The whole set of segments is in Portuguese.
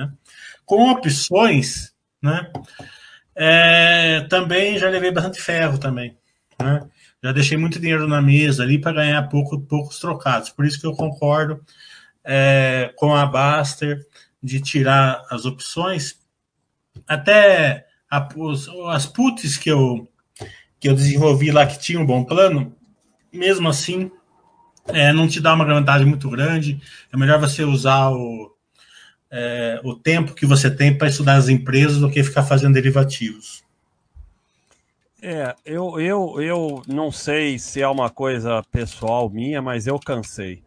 Né? Com opções, né? É, também já levei bastante ferro também. Né? Já deixei muito dinheiro na mesa ali para ganhar pouco, poucos trocados. Por isso que eu concordo é, com a Baster de tirar as opções. Até a, os, as puts que eu, que eu desenvolvi lá que tinha um bom plano, mesmo assim, é, não te dá uma vantagem muito grande. É melhor você usar o, é, o tempo que você tem para estudar as empresas do que ficar fazendo derivativos. É, eu, eu, eu não sei se é uma coisa pessoal minha, mas eu cansei.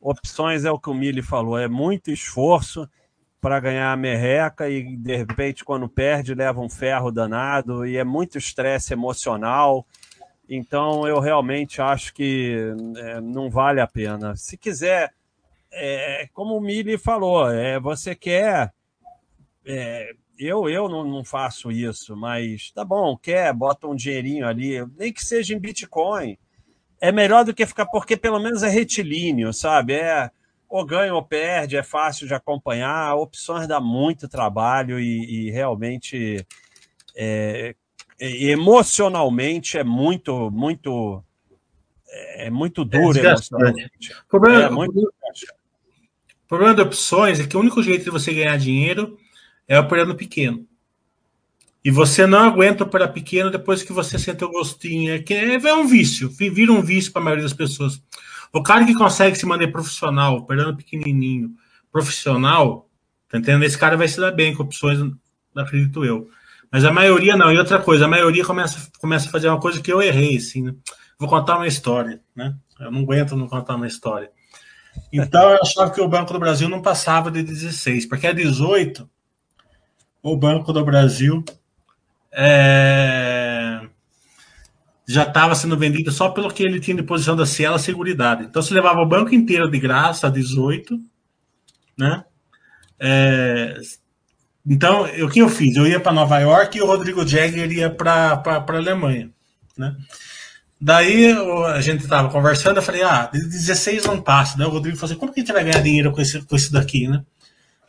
Opções é o que o Mili falou, é muito esforço para ganhar a merreca e de repente quando perde leva um ferro danado e é muito estresse emocional. Então eu realmente acho que é, não vale a pena. Se quiser, é, como o Mili falou, é, você quer é, eu, eu não, não, faço isso, mas tá bom, quer, bota um dinheirinho ali, nem que seja em Bitcoin. É melhor do que ficar, porque pelo menos é retilíneo, sabe? É ou ganha ou perde, é fácil de acompanhar. Opções dá muito trabalho e, e realmente é, emocionalmente é muito, muito é muito duro é emocionalmente. Problema, é muito... problema de opções é que o único jeito de você ganhar dinheiro é operando pequeno. E você não aguenta operar pequeno depois que você sente o gostinho. É, que é, é um vício, vira um vício para a maioria das pessoas. O cara que consegue se manter profissional, operando pequenininho, profissional, tá entendendo? Esse cara vai se dar bem com opções, acredito eu. Mas a maioria não. E outra coisa, a maioria começa, começa a fazer uma coisa que eu errei, assim, né? Vou contar uma história, né? Eu não aguento não contar uma história. Então eu achava que o Banco do Brasil não passava de 16, porque a 18 o Banco do Brasil é, já estava sendo vendido só pelo que ele tinha de posição da Cielo Seguridade. Então, se levava o banco inteiro de graça a 18, né? É, então, o que eu fiz? Eu ia para Nova York e o Rodrigo Jagger ia para a Alemanha, né? Daí a gente estava conversando, eu falei, ah, 16 não passa. Daí o Rodrigo falou assim, como que a gente vai ganhar dinheiro com esse, com esse daqui, né?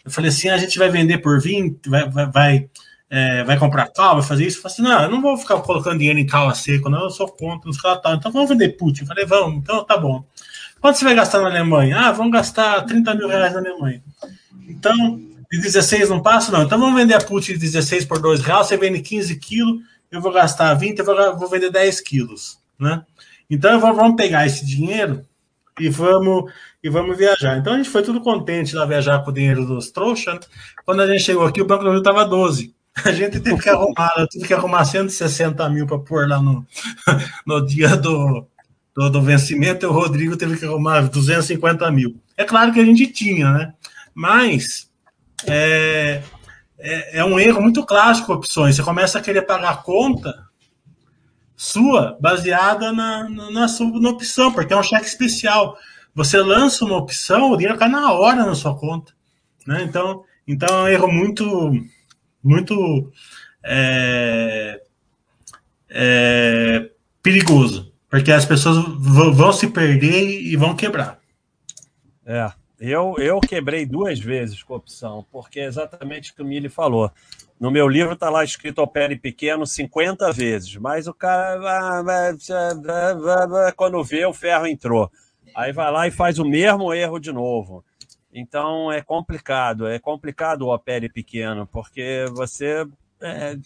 Eu falei assim, a gente vai vender por 20, vai, vai, vai, é, vai comprar cal, vai fazer isso. Eu falei assim, não, eu não vou ficar colocando dinheiro em cal a seco, não, eu sou contra nos tal. Então vamos vender put. Eu falei, vamos, então tá bom. Quanto você vai gastar na Alemanha? Ah, vamos gastar 30 mil reais na Alemanha. Então, de 16 não passa, não. Então vamos vender a put de 16 por 2 reais, você vende 15 quilos, eu vou gastar 20, eu vou, vou vender 10 quilos, né? Então vamos pegar esse dinheiro e vamos e vamos viajar. Então a gente foi tudo contente lá viajar com o dinheiro dos trouxas. Né? Quando a gente chegou aqui, o Banco do Rio estava 12. A gente teve que arrumar, tive que arrumar 160 mil para pôr lá no, no dia do, do, do, vencimento, e o Rodrigo teve que arrumar 250 mil. É claro que a gente tinha, né? Mas é, é, é um erro muito clássico opções. Você começa a querer pagar a conta sua baseada na, na, sua, na opção, porque é um cheque especial. Você lança uma opção, o dinheiro cai na hora na sua conta. Né? Então, então é um erro muito, muito é, é, perigoso, porque as pessoas vão se perder e vão quebrar. É, eu, eu quebrei duas vezes com opção, porque é exatamente o que o Mili falou. No meu livro está lá escrito opere pequeno 50 vezes, mas o cara, quando vê, o ferro entrou. Aí vai lá e faz o mesmo erro de novo. Então é complicado, é complicado o opere pequeno, porque você. É...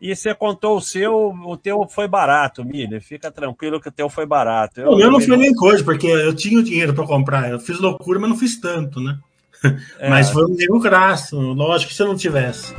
E você contou o seu, o teu foi barato, Milha. Fica tranquilo que o teu foi barato. Eu, o meu não foi nem coisa, porque eu tinha o dinheiro para comprar. Eu fiz loucura, mas não fiz tanto, né? É. Mas foi um erro graço, lógico que se eu não tivesse.